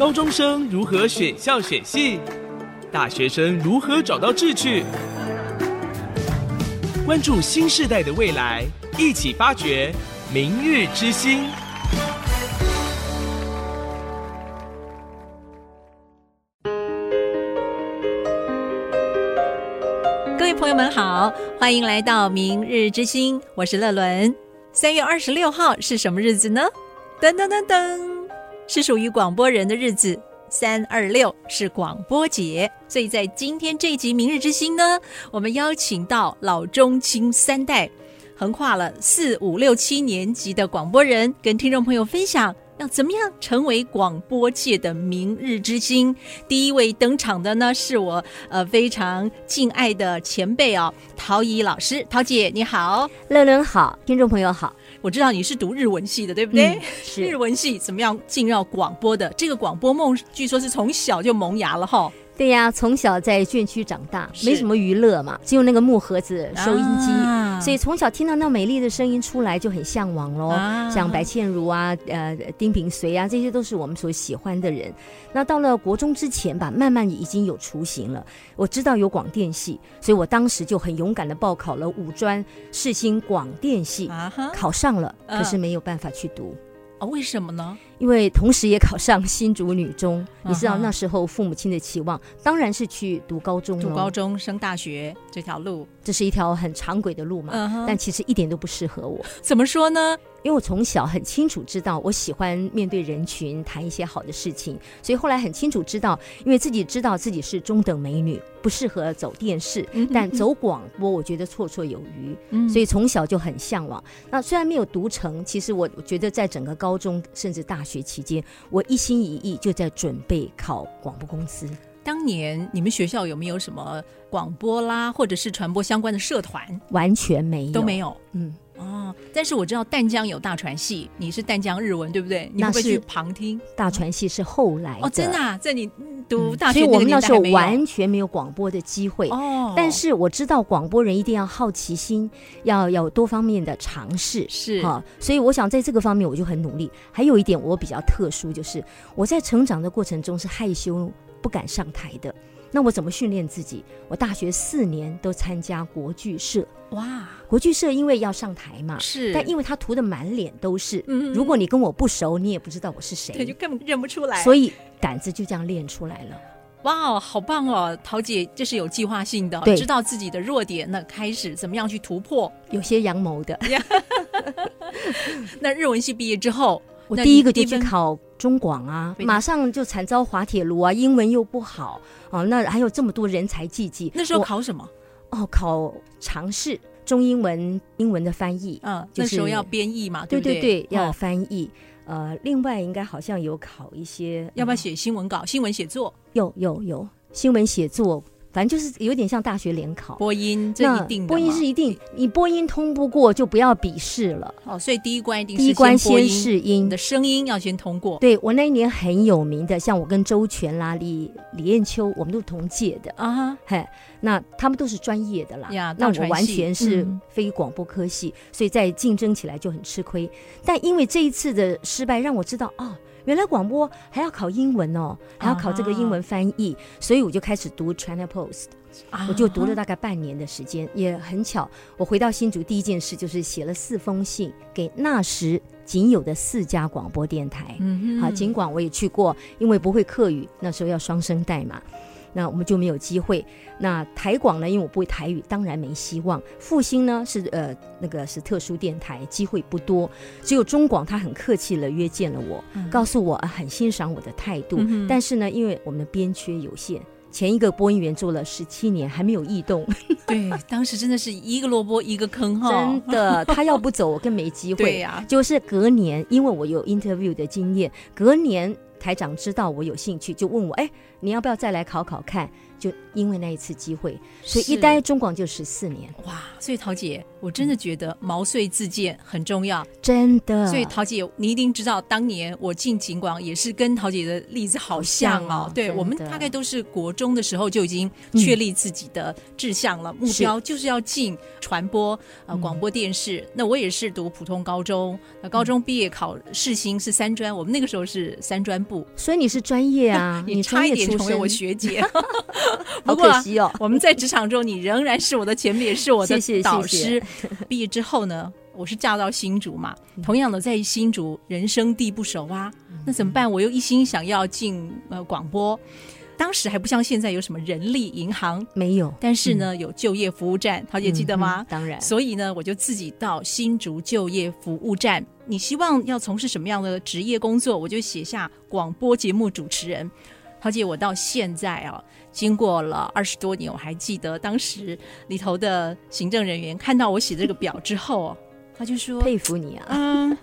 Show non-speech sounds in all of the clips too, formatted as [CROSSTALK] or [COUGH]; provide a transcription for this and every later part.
高中生如何选校选系，大学生如何找到志趣。关注新时代的未来，一起发掘明日之星。各位朋友们好，欢迎来到明日之星，我是乐伦。三月二十六号是什么日子呢？噔噔噔噔，是属于广播人的日子。三二六是广播节，所以在今天这一集《明日之星》呢，我们邀请到老中青三代，横跨了四五六七年级的广播人，跟听众朋友分享。要怎么样成为广播界的明日之星？第一位登场的呢，是我呃非常敬爱的前辈哦，陶怡老师，陶姐你好，乐乐好，听众朋友好。我知道你是读日文系的，对不对？[LAUGHS] 是日文系怎么样进入广播的？这个广播梦，据说是从小就萌芽了哈。对呀，从小在眷区长大，没什么娱乐嘛，只有那个木盒子收音机，所以从小听到那美丽的声音出来就很向往喽。像白倩如啊，呃，丁炳随啊，这些都是我们所喜欢的人。那到了国中之前吧，慢慢已经有雏形了。我知道有广电系，所以我当时就很勇敢的报考了五专世新广电系，考上了，可是没有办法去读。啊，为什么呢？因为同时也考上新竹女中，你知道那时候父母亲的期望当然是去读高中，读高中升大学这条路，这是一条很长轨的路嘛。但其实一点都不适合我。[LAUGHS] 怎么说呢？因为我从小很清楚知道，我喜欢面对人群谈一些好的事情，所以后来很清楚知道，因为自己知道自己是中等美女，不适合走电视，但走广播，我觉得绰绰有余。所以从小就很向往。那虽然没有读成，其实我觉得在整个高中甚至大学学期间，我一心一意就在准备考广播公司。当年你们学校有没有什么广播啦，或者是传播相关的社团？完全没有，都没有。嗯。哦，但是我知道淡江有大船戏，你是淡江日文对不对？你会不会去旁听？大船戏是后来哦，真的，在你读大学，所以我们那时候完全没有广播的机会。哦，但是我知道广播人一定要好奇心，要要多方面的尝试，是哈。所以我想在这个方面我就很努力。还有一点我比较特殊，就是我在成长的过程中是害羞不敢上台的。那我怎么训练自己？我大学四年都参加国剧社。哇，国剧社因为要上台嘛，是，但因为他涂的满脸都是，如果你跟我不熟，你也不知道我是谁，[LAUGHS] 对，就根本认不出来。所以胆子就这样练出来了。哇，好棒哦，桃姐，这是有计划性的，知道自己的弱点，那开始怎么样去突破？有些阳谋的。[LAUGHS] [LAUGHS] 那日文系毕业之后。我第一个就去考中广啊，马上就惨遭滑铁卢啊，英文又不好啊，那还有这么多人才济济。那时候考什么？哦，考尝试中英文英文的翻译。嗯，那时候要编译嘛，对对对，要翻译。呃，另外应该好像有考一些，要不要写新闻稿？新闻写作？有有有，新闻写作。反正就是有点像大学联考，播音这一定，播音是一定，你播音通不过就不要笔试了。哦，所以第一关一定第一关先试音你的声音要先通过。对我那一年很有名的，像我跟周全啦、李李艳秋，我们都是同届的啊。嘿，那他们都是专业的啦。呀，那我完全是非广播科系，所以在竞争起来就很吃亏。但因为这一次的失败，让我知道哦。原来广播还要考英文哦，还要考这个英文翻译，所以我就开始读 China Post，我就读了大概半年的时间。也很巧，我回到新竹第一件事就是写了四封信给那时仅有的四家广播电台。嗯好，尽管我也去过，因为不会客语，那时候要双声带嘛。那我们就没有机会。那台广呢？因为我不会台语，当然没希望。复兴呢是呃那个是特殊电台，机会不多。只有中广，他很客气了约见了我，告诉我很欣赏我的态度。但是呢，因为我们的编缺有限，前一个播音员做了十七年还没有异动。[LAUGHS] 对，当时真的是一个萝卜一个坑哈。真的，他要不走，我更没机会。[LAUGHS] 对呀，就是隔年，因为我有 interview 的经验，隔年。台长知道我有兴趣，就问我：“哎，你要不要再来考考看？”就因为那一次机会，所以一待中广就十四年。哇！所以陶姐，我真的觉得毛遂自荐很重要，真的。所以陶姐，你一定知道，当年我进警广也是跟陶姐的例子好像哦。对，我们大概都是国中的时候就已经确立自己的志向了，目标就是要进传播呃广播电视。那我也是读普通高中，那高中毕业考试新是三专，我们那个时候是三专部，所以你是专业啊，[LAUGHS] 你差一点成为我学姐。[LAUGHS] [LAUGHS] 好可惜哦，[LAUGHS] 我们在职场中，你仍然是我的前辈，也是我的。导师 [LAUGHS] 毕业之后呢，我是嫁到新竹嘛，同样的在新竹人生地不熟啊，那怎么办？我又一心想要进呃广播，当时还不像现在有什么人力银行没有，但是呢有就业服务站，陶姐记得吗？当然，所以呢我就自己到新竹就业服务站，你希望要从事什么样的职业工作，我就写下广播节目主持人。陶姐，我到现在啊。经过了二十多年，我还记得当时里头的行政人员看到我写这个表之后，[LAUGHS] 他就说：“佩服你啊！”嗯，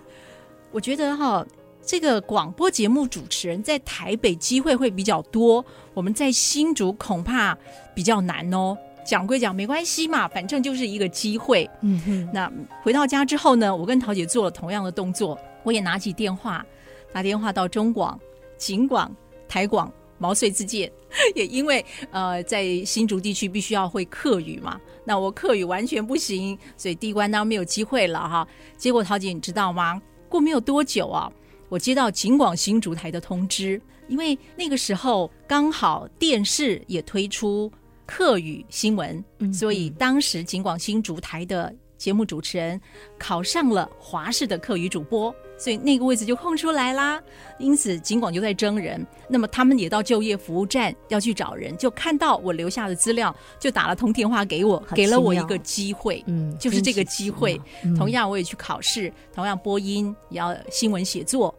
我觉得哈，这个广播节目主持人在台北机会会比较多，我们在新竹恐怕比较难哦。讲归讲，没关系嘛，反正就是一个机会。嗯哼。那回到家之后呢，我跟桃姐做了同样的动作，我也拿起电话打电话到中广、景广、台广。毛遂自荐，[LAUGHS] 也因为呃，在新竹地区必须要会客语嘛，那我客语完全不行，所以第一关当然没有机会了哈。结果陶姐你知道吗？过没有多久啊，我接到景广新竹台的通知，因为那个时候刚好电视也推出客语新闻，所以当时景广新竹台的节目主持人考上了华视的客语主播。所以那个位置就空出来啦，因此尽管就在征人，那么他们也到就业服务站要去找人，就看到我留下的资料，就打了通电话给我，给了我一个机会，嗯，就是这个机会。同样我也去考试，同样播音也要新闻写作，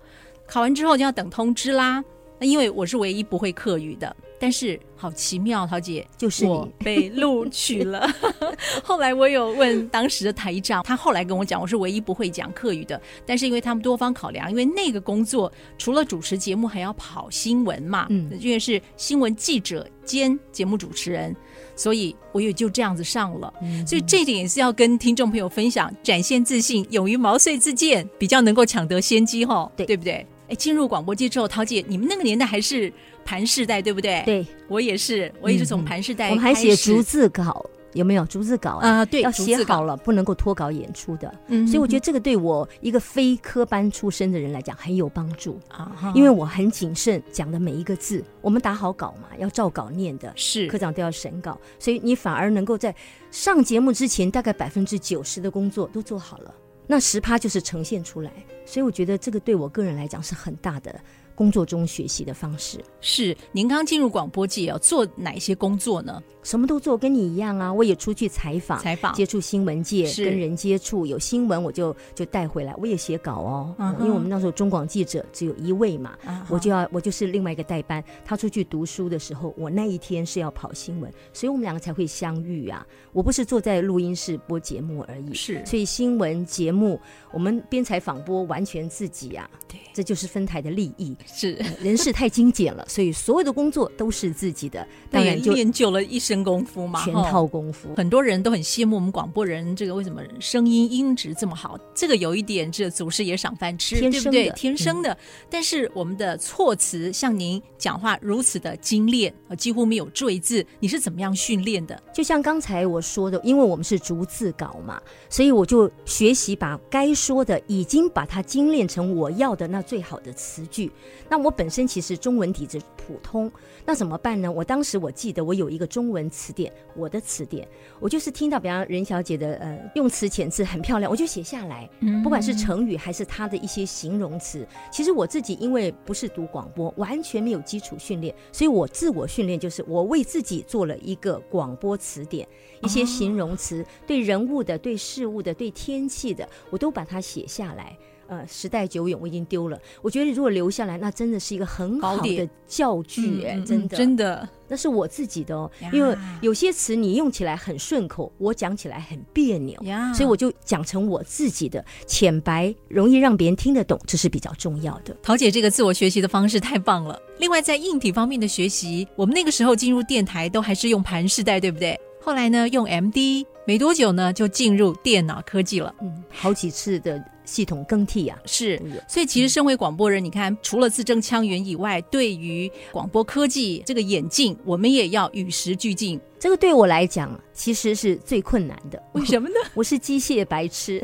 考完之后就要等通知啦。那因为我是唯一不会客语的。但是好奇妙，桃姐就是我被录取了。[LAUGHS] 后来我有问当时的台长，他后来跟我讲，我是唯一不会讲客语的。但是因为他们多方考量，因为那个工作除了主持节目，还要跑新闻嘛，嗯，因为是新闻记者兼节目主持人，所以我也就这样子上了。所以这一点也是要跟听众朋友分享，展现自信，勇于毛遂自荐，比较能够抢得先机，哈，对对不对？哎，进入广播界之后，桃姐，你们那个年代还是盘世代，对不对？对，我也是，我也是从盘世代。我们还写逐字稿，有没有逐字稿啊？对，要写好了，不能够脱稿演出的。嗯，所以我觉得这个对我一个非科班出身的人来讲很有帮助啊，因为我很谨慎讲的每一个字，我们打好稿嘛，要照稿念的，是科长都要审稿，所以你反而能够在上节目之前，大概百分之九十的工作都做好了。那十趴就是呈现出来，所以我觉得这个对我个人来讲是很大的。工作中学习的方式是，您刚进入广播界要做哪些工作呢？什么都做，跟你一样啊！我也出去采访，采访，接触新闻界，跟人接触，有新闻我就就带回来。我也写稿哦，因为我们那时候中广记者只有一位嘛，我就要我就是另外一个代班。他出去读书的时候，我那一天是要跑新闻，所以我们两个才会相遇啊！我不是坐在录音室播节目而已，是，所以新闻节目我们边采访播完全自己啊，对，这就是分台的利益。是人事太精简了，所以所有的工作都是自己的，当然就练就了一身功夫嘛，全套功夫。很多人都很羡慕我们广播人，这个为什么声音音质这么好？这个有一点，这祖师爷赏饭吃，对不对？天生的。但是我们的措辞，像您讲话如此的精炼，几乎没有赘字，你是怎么样训练的？就像刚才我说的，因为我们是逐字稿嘛，所以我就学习把该说的，已经把它精炼成我要的那最好的词句。那我。本身其实中文底子普通，那怎么办呢？我当时我记得我有一个中文词典，我的词典，我就是听到比方任小姐的呃用词遣词很漂亮，我就写下来。不管是成语还是她的一些形容词，其实我自己因为不是读广播，完全没有基础训练，所以我自我训练就是我为自己做了一个广播词典，一些形容词对人物的、对事物的、对天气的，我都把它写下来。呃，时代久远，我已经丢了。我觉得如果留下来，那真的是一个很好的教具，哎，真的，真的，那是我自己的哦。因为有些词你用起来很顺口，我讲起来很别扭，所以我就讲成我自己的浅白，容易让别人听得懂，这是比较重要的。桃姐这个自我学习的方式太棒了。另外，在硬体方面的学习，我们那个时候进入电台都还是用盘式带，对不对？后来呢，用 MD，没多久呢，就进入电脑科技了。嗯，好几次的系统更替啊，是。所以其实身为广播人，你看，除了字正腔圆以外，对于广播科技这个演进，我们也要与时俱进。这个对我来讲，其实是最困难的。为什么呢？[LAUGHS] 我是机械白痴。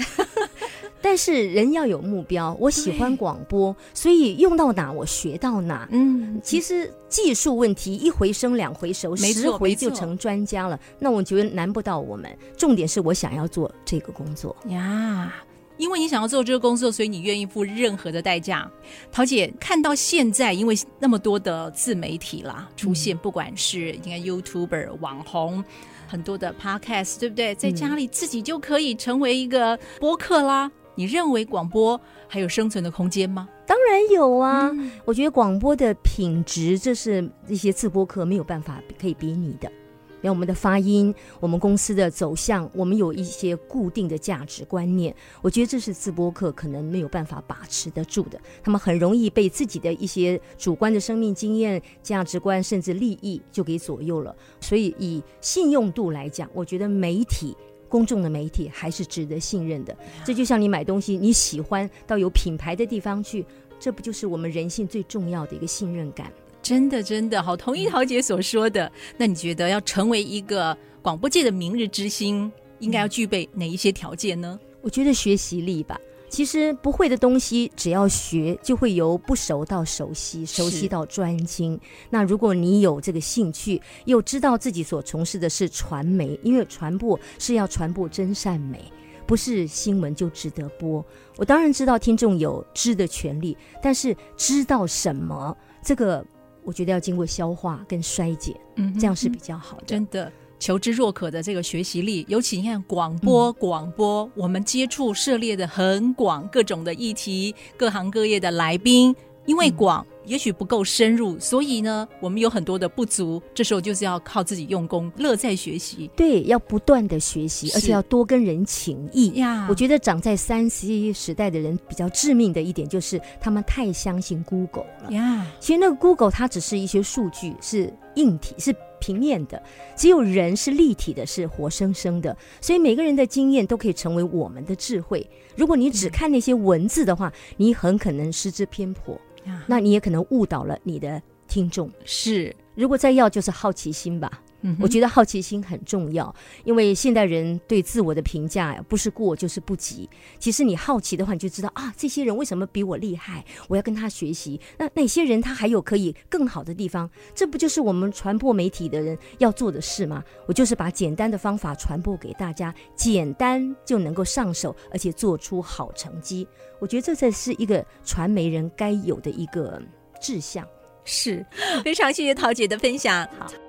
但是人要有目标，我喜欢广播，所以用到哪我学到哪。嗯，其实技术问题一回生两回熟，十回就成专家了。那我觉得难不到我们。重点是我想要做这个工作呀，因为你想要做这个工作，所以你愿意付任何的代价。桃姐看到现在，因为那么多的自媒体啦出现，不管是你看 YouTuber 网红，很多的 Podcast，对不对？在家里自己就可以成为一个播客啦。你认为广播还有生存的空间吗？当然有啊！我觉得广播的品质，这是一些自播客没有办法可以比拟的。有我们的发音，我们公司的走向，我们有一些固定的价值观念，我觉得这是自播课可能没有办法把持得住的。他们很容易被自己的一些主观的生命经验、价值观，甚至利益就给左右了。所以以信用度来讲，我觉得媒体。公众的媒体还是值得信任的，这就像你买东西，你喜欢到有品牌的地方去，这不就是我们人性最重要的一个信任感？真的，真的好，同意陶姐所说的。那你觉得要成为一个广播界的明日之星，应该要具备哪一些条件呢？我觉得学习力吧。其实不会的东西，只要学，就会由不熟到熟悉，熟悉到专精。那如果你有这个兴趣，又知道自己所从事的是传媒，因为传播是要传播真善美，不是新闻就值得播。我当然知道听众有知的权利，但是知道什么，这个我觉得要经过消化跟衰减，嗯，这样是比较好的。真的。求知若渴的这个学习力，尤其你看广播，广播我们接触涉猎的很广，各种的议题，各行各业的来宾，因为广，也许不够深入，所以呢，我们有很多的不足。这时候就是要靠自己用功，乐在学习。对，要不断的学习，而且要多跟人情谊呀。我觉得长在三 C 时代的人比较致命的一点，就是他们太相信 Google 了呀。其实那个 Google 它只是一些数据，是硬体，是。平面的，只有人是立体的，是活生生的，所以每个人的经验都可以成为我们的智慧。如果你只看那些文字的话，你很可能失之偏颇，那你也可能误导了你的听众。是，如果再要，就是好奇心吧。我觉得好奇心很重要，因为现代人对自我的评价呀，不是过就是不及。其实你好奇的话，你就知道啊，这些人为什么比我厉害？我要跟他学习。那哪些人他还有可以更好的地方？这不就是我们传播媒体的人要做的事吗？我就是把简单的方法传播给大家，简单就能够上手，而且做出好成绩。我觉得这才是一个传媒人该有的一个志向。是非常谢谢陶姐的分享。好。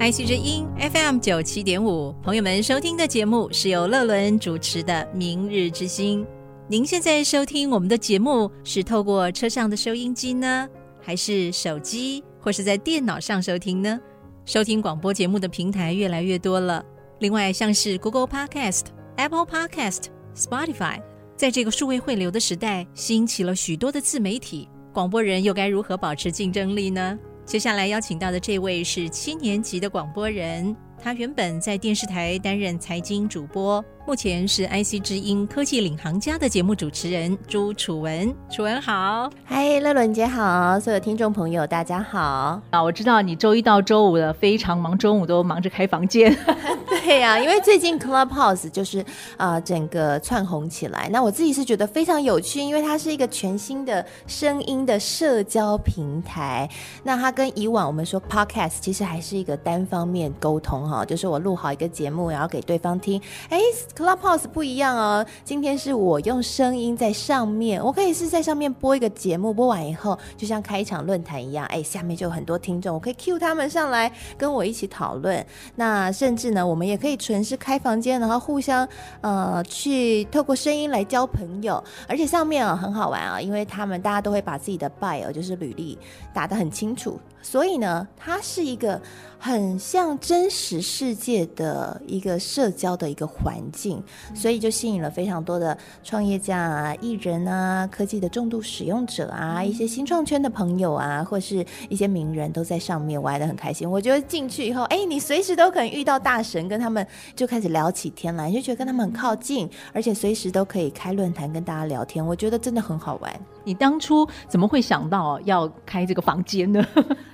爱惜之音 FM 九七点五，朋友们收听的节目是由乐伦主持的《明日之星》。您现在收听我们的节目是透过车上的收音机呢，还是手机或是在电脑上收听呢？收听广播节目的平台越来越多了，另外像是 Google Podcast、Apple Podcast、Spotify，在这个数位汇流的时代，兴起了许多的自媒体，广播人又该如何保持竞争力呢？接下来邀请到的这位是七年级的广播人，他原本在电视台担任财经主播。目前是 IC 之音科技领航家的节目主持人朱楚文，楚文好，嗨，乐伦姐好，所有听众朋友大家好啊！我知道你周一到周五的非常忙，中午都忙着开房间，[LAUGHS] 对呀，因为最近 Clubhouse 就是啊整个窜红起来，那我自己是觉得非常有趣，因为它是一个全新的声音的社交平台。那它跟以往我们说 Podcast 其实还是一个单方面沟通哈，就是我录好一个节目，然后给对方听，哎。Clubhouse 不一样哦，今天是我用声音在上面，我可以是在上面播一个节目，播完以后就像开一场论坛一样，哎，下面就有很多听众，我可以 cue 他们上来跟我一起讨论。那甚至呢，我们也可以纯是开房间，然后互相呃去透过声音来交朋友，而且上面啊很好玩啊，因为他们大家都会把自己的 bio 就是履历打得很清楚。所以呢，它是一个很像真实世界的一个社交的一个环境，所以就吸引了非常多的创业家啊、艺人啊、科技的重度使用者啊、一些新创圈的朋友啊，或是一些名人都在上面玩的很开心。我觉得进去以后，哎，你随时都可能遇到大神，跟他们就开始聊起天来，就觉得跟他们很靠近，而且随时都可以开论坛跟大家聊天。我觉得真的很好玩。你当初怎么会想到要开这个房间呢？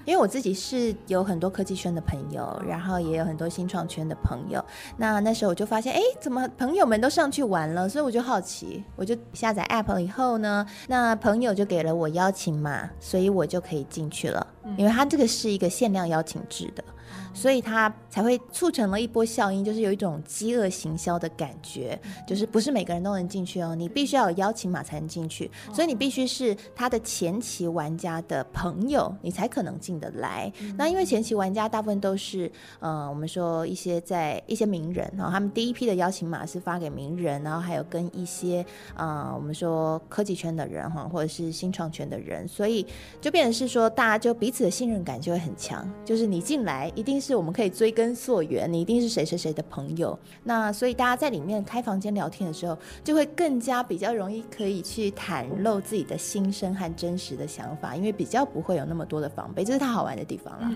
因为我自己是有很多科技圈的朋友，然后也有很多新创圈的朋友。那那时候我就发现，哎，怎么朋友们都上去玩了？所以我就好奇，我就下载 App 以后呢，那朋友就给了我邀请码，所以我就可以进去了。因为它这个是一个限量邀请制的。所以它才会促成了一波效应，就是有一种饥饿行销的感觉，就是不是每个人都能进去哦，你必须要有邀请码才能进去，所以你必须是他的前期玩家的朋友，你才可能进得来。那因为前期玩家大部分都是，呃，我们说一些在一些名人，然后他们第一批的邀请码是发给名人，然后还有跟一些，呃，我们说科技圈的人哈，或者是新创圈的人，所以就变成是说大家就彼此的信任感就会很强，就是你进来一定。是我们可以追根溯源，你一定是谁谁谁的朋友，那所以大家在里面开房间聊天的时候，就会更加比较容易可以去袒露自己的心声和真实的想法，因为比较不会有那么多的防备，这是他好玩的地方了。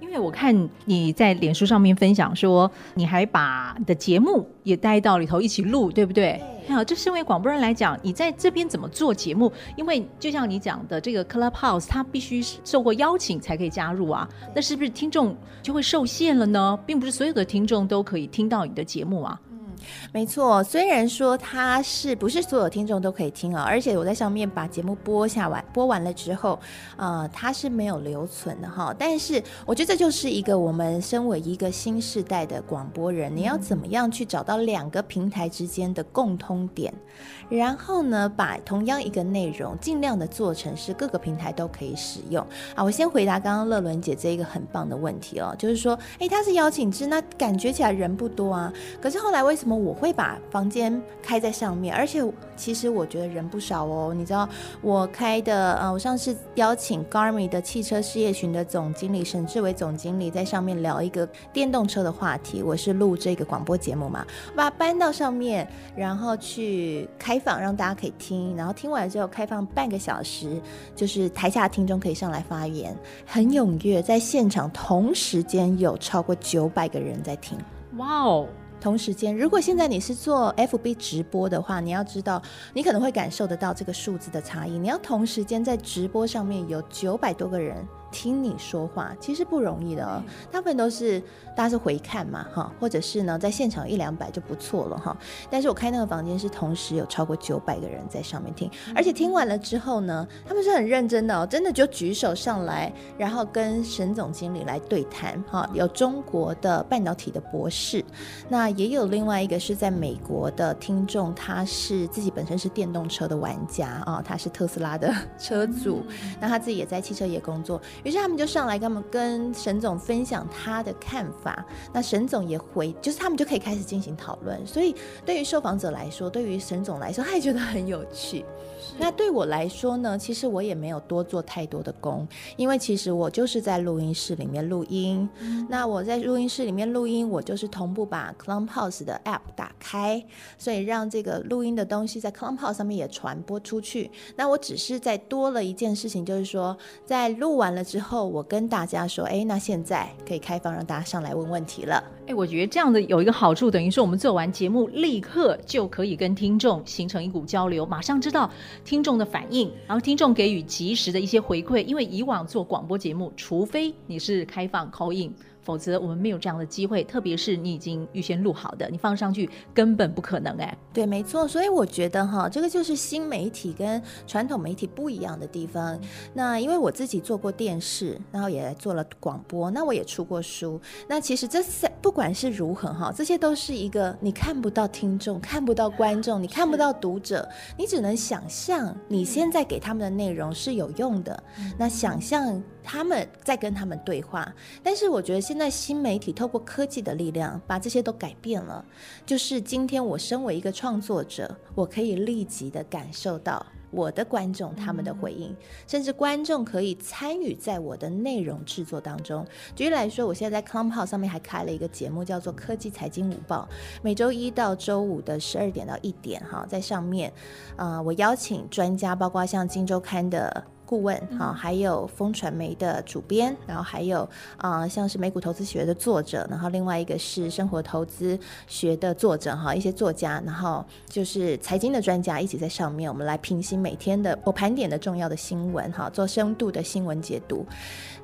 因为我看你在脸书上面分享说，你还把你的节目也带到里头一起录，对不对？好，就身为广播人来讲，你在这边怎么做节目？因为就像你讲的，这个 Clubhouse 它必须受过邀请才可以加入啊，那是不是听众就会受限了呢？并不是所有的听众都可以听到你的节目啊。没错，虽然说它是不是所有听众都可以听啊，而且我在上面把节目播下完，播完了之后，呃，它是没有留存的哈。但是我觉得这就是一个我们身为一个新时代的广播人，你要怎么样去找到两个平台之间的共通点，然后呢，把同样一个内容尽量的做成是各个平台都可以使用啊。我先回答刚刚乐伦姐这一个很棒的问题哦，就是说，哎，它是邀请制，那感觉起来人不多啊，可是后来为什么？我会把房间开在上面，而且其实我觉得人不少哦。你知道我开的，呃，我上次邀请 Garmin 的汽车事业群的总经理沈志伟总经理在上面聊一个电动车的话题，我是录这个广播节目嘛，把它搬到上面，然后去开放让大家可以听，然后听完之后开放半个小时，就是台下听众可以上来发言，很踊跃，在现场同时间有超过九百个人在听，哇哦！同时间，如果现在你是做 FB 直播的话，你要知道，你可能会感受得到这个数字的差异。你要同时间在直播上面有九百多个人。听你说话其实不容易的哦，大部分都是大家是回看嘛哈，或者是呢在现场一两百就不错了哈。但是我开那个房间是同时有超过九百个人在上面听，而且听完了之后呢，他们是很认真的哦，真的就举手上来，然后跟沈总经理来对谈哈。有中国的半导体的博士，那也有另外一个是在美国的听众，他是自己本身是电动车的玩家啊，他是特斯拉的车主，那他自己也在汽车业工作。于是他们就上来跟我们跟沈总分享他的看法，那沈总也回，就是他们就可以开始进行讨论。所以对于受访者来说，对于沈总来说，他也觉得很有趣。那对我来说呢，其实我也没有多做太多的工，因为其实我就是在录音室里面录音。那我在录音室里面录音，我就是同步把 Clubhouse 的 App 打开，所以让这个录音的东西在 Clubhouse 上面也传播出去。那我只是在多了一件事情，就是说在录完了之后，我跟大家说，哎，那现在可以开放让大家上来问问题了。哎，我觉得这样的有一个好处，等于说我们做完节目，立刻就可以跟听众形成一股交流，马上知道听众的反应，然后听众给予及时的一些回馈。因为以往做广播节目，除非你是开放 call in。否则我们没有这样的机会。特别是你已经预先录好的，你放上去根本不可能哎。对，没错。所以我觉得哈，这个就是新媒体跟传统媒体不一样的地方。那因为我自己做过电视，然后也做了广播，那我也出过书。那其实这三不管是如何哈，这些都是一个你看不到听众，看不到观众，你看不到读者，你只能想象你现在给他们的内容是有用的。那想象他们在跟他们对话，但是我觉得现在新媒体透过科技的力量，把这些都改变了。就是今天我身为一个创作者，我可以立即的感受到。我的观众他们的回应，甚至观众可以参与在我的内容制作当中。举例来说，我现在在 Clubhouse 上面还开了一个节目，叫做《科技财经午报》，每周一到周五的十二点到一点，哈，在上面，呃，我邀请专家，包括像《金周刊》的。顾问哈，还有风传媒的主编，然后还有啊，像是美股投资学的作者，然后另外一个是生活投资学的作者哈，一些作家，然后就是财经的专家一起在上面，我们来平息每天的我盘点的重要的新闻哈，做深度的新闻解读。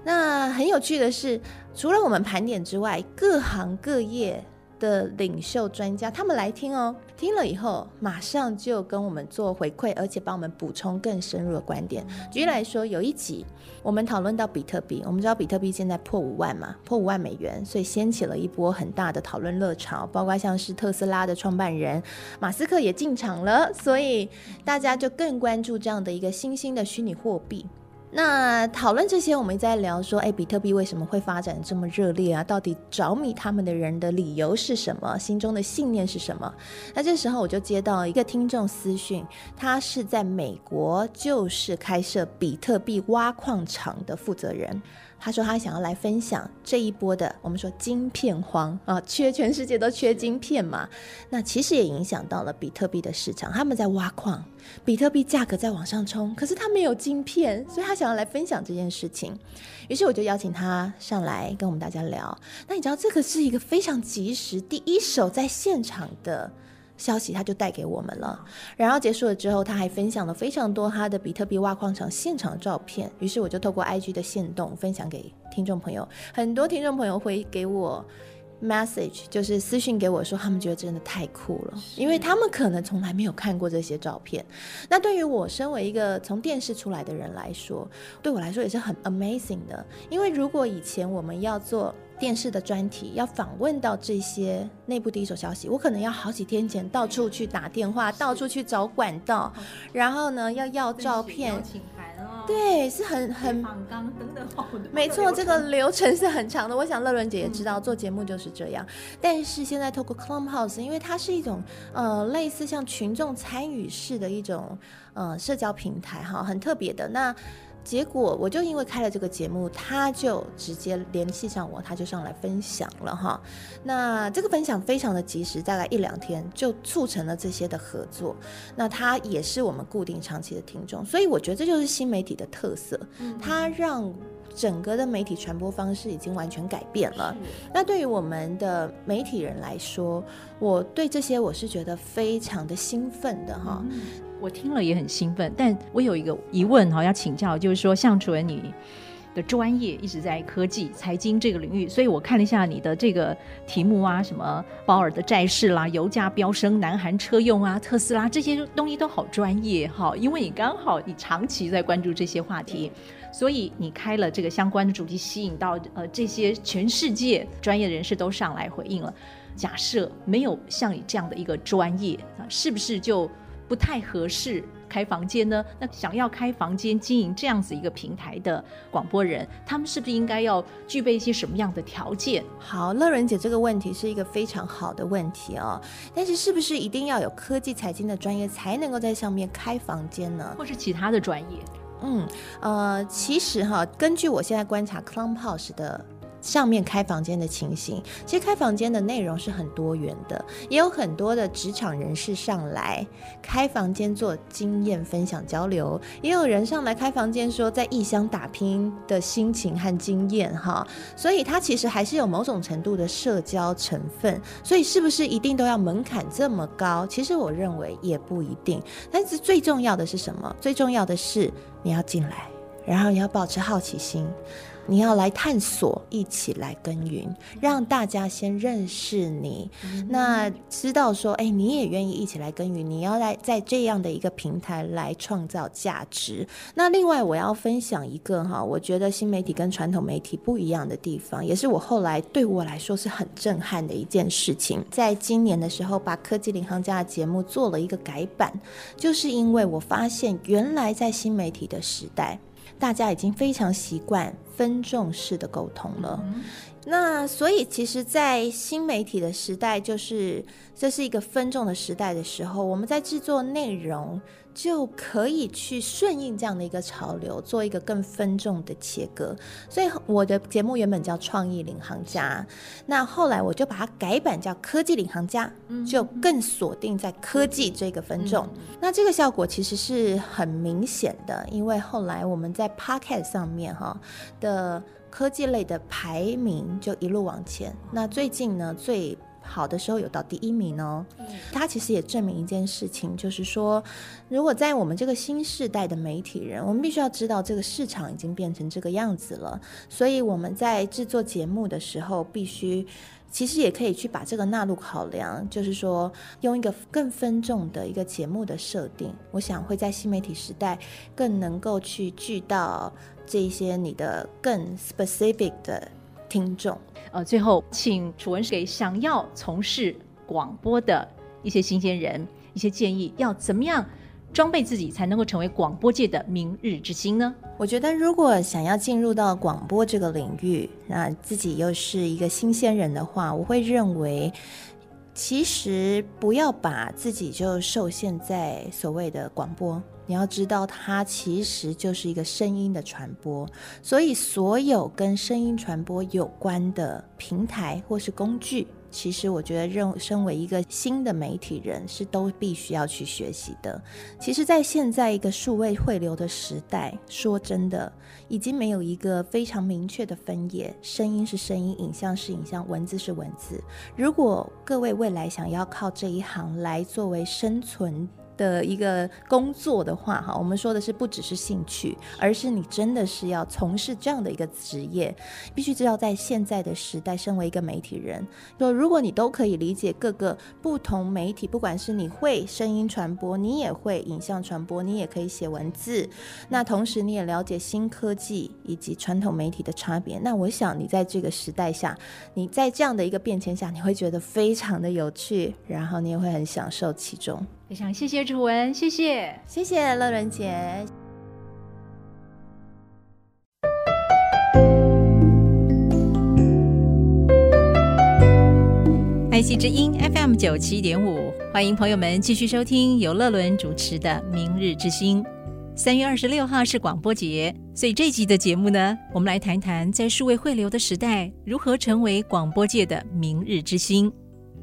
那很有趣的是，除了我们盘点之外，各行各业。的领袖专家，他们来听哦，听了以后马上就跟我们做回馈，而且帮我们补充更深入的观点。举例来说，有一集我们讨论到比特币，我们知道比特币现在破五万嘛，破五万美元，所以掀起了一波很大的讨论热潮，包括像是特斯拉的创办人马斯克也进场了，所以大家就更关注这样的一个新兴的虚拟货币。那讨论这些，我们在聊说，哎，比特币为什么会发展这么热烈啊？到底着迷他们的人的理由是什么？心中的信念是什么？那这时候我就接到一个听众私讯，他是在美国，就是开设比特币挖矿厂的负责人。他说他想要来分享这一波的，我们说晶片荒啊，缺全世界都缺晶片嘛。那其实也影响到了比特币的市场，他们在挖矿，比特币价格在往上冲，可是他没有晶片，所以他想要来分享这件事情。于是我就邀请他上来跟我们大家聊。那你知道这个是一个非常及时、第一手在现场的。消息他就带给我们了，然后结束了之后，他还分享了非常多他的比特币挖矿场现场的照片。于是我就透过 IG 的线动分享给听众朋友，很多听众朋友会给我 message，就是私信给我说，他们觉得真的太酷了，因为他们可能从来没有看过这些照片。那对于我身为一个从电视出来的人来说，对我来说也是很 amazing 的，因为如果以前我们要做。电视的专题要访问到这些内部第一手消息，我可能要好几天前到处去打电话，到处去找管道，然后呢要要照片，对，是很很等等 [LAUGHS] 没错，这个流程是很长的。我想乐伦姐也知道，做节目就是这样。但是现在透过 Clubhouse，因为它是一种呃类似像群众参与式的一种呃社交平台，哈，很特别的那。结果我就因为开了这个节目，他就直接联系上我，他就上来分享了哈。那这个分享非常的及时，大概一两天就促成了这些的合作。那他也是我们固定长期的听众，所以我觉得这就是新媒体的特色，它让整个的媒体传播方式已经完全改变了。那对于我们的媒体人来说，我对这些我是觉得非常的兴奋的哈。我听了也很兴奋，但我有一个疑问哈，要请教，就是说，向主任你的专业一直在科技、财经这个领域，所以我看了一下你的这个题目啊，什么保尔的债市啦、油价飙升、南韩车用啊、特斯拉这些东西都好专业哈，因为你刚好你长期在关注这些话题，所以你开了这个相关的主题，吸引到呃这些全世界专业人士都上来回应了。假设没有像你这样的一个专业啊，是不是就？不太合适开房间呢？那想要开房间经营这样子一个平台的广播人，他们是不是应该要具备一些什么样的条件？好，乐仁姐这个问题是一个非常好的问题哦。但是是不是一定要有科技财经的专业才能够在上面开房间呢？或是其他的专业？嗯，呃，其实哈，根据我现在观察 Clubhouse 的。上面开房间的情形，其实开房间的内容是很多元的，也有很多的职场人士上来开房间做经验分享交流，也有人上来开房间说在异乡打拼的心情和经验哈，所以它其实还是有某种程度的社交成分，所以是不是一定都要门槛这么高？其实我认为也不一定，但是最重要的是什么？最重要的是你要进来，然后你要保持好奇心。你要来探索，一起来耕耘，让大家先认识你，那知道说，哎，你也愿意一起来耕耘，你要来在这样的一个平台来创造价值。那另外，我要分享一个哈，我觉得新媒体跟传统媒体不一样的地方，也是我后来对我来说是很震撼的一件事情。在今年的时候，把科技领航家的节目做了一个改版，就是因为我发现，原来在新媒体的时代。大家已经非常习惯分众式的沟通了，那所以其实，在新媒体的时代，就是这是一个分众的时代的时候，我们在制作内容。就可以去顺应这样的一个潮流，做一个更分众的切割。所以我的节目原本叫《创意领航家》，那后来我就把它改版叫《科技领航家》，就更锁定在科技这个分众。那这个效果其实是很明显的，因为后来我们在 Podcast 上面哈的科技类的排名就一路往前。那最近呢，最好的时候有到第一名哦，它其实也证明一件事情，就是说，如果在我们这个新时代的媒体人，我们必须要知道这个市场已经变成这个样子了，所以我们在制作节目的时候，必须其实也可以去把这个纳入考量，就是说用一个更分众的一个节目的设定，我想会在新媒体时代更能够去聚到这些你的更 specific 的听众。呃，最后请楚文给想要从事广播的一些新鲜人一些建议，要怎么样装备自己才能够成为广播界的明日之星呢？我觉得，如果想要进入到广播这个领域，那自己又是一个新鲜人的话，我会认为，其实不要把自己就受限在所谓的广播。你要知道，它其实就是一个声音的传播，所以所有跟声音传播有关的平台或是工具，其实我觉得，认身为一个新的媒体人，是都必须要去学习的。其实，在现在一个数位汇流的时代，说真的，已经没有一个非常明确的分野，声音是声音，影像是影像，文字是文字。如果各位未来想要靠这一行来作为生存，的一个工作的话，哈，我们说的是不只是兴趣，而是你真的是要从事这样的一个职业，必须知道在现在的时代，身为一个媒体人，说如果你都可以理解各个不同媒体，不管是你会声音传播，你也会影像传播，你也可以写文字，那同时你也了解新科技以及传统媒体的差别，那我想你在这个时代下，你在这样的一个变迁下，你会觉得非常的有趣，然后你也会很享受其中。非常谢谢楚文，谢谢谢谢乐伦姐。爱惜之音 FM 九七点五，欢迎朋友们继续收听由乐伦主持的《明日之星》。三月二十六号是广播节，所以这集的节目呢，我们来谈谈在数位汇流的时代，如何成为广播界的明日之星，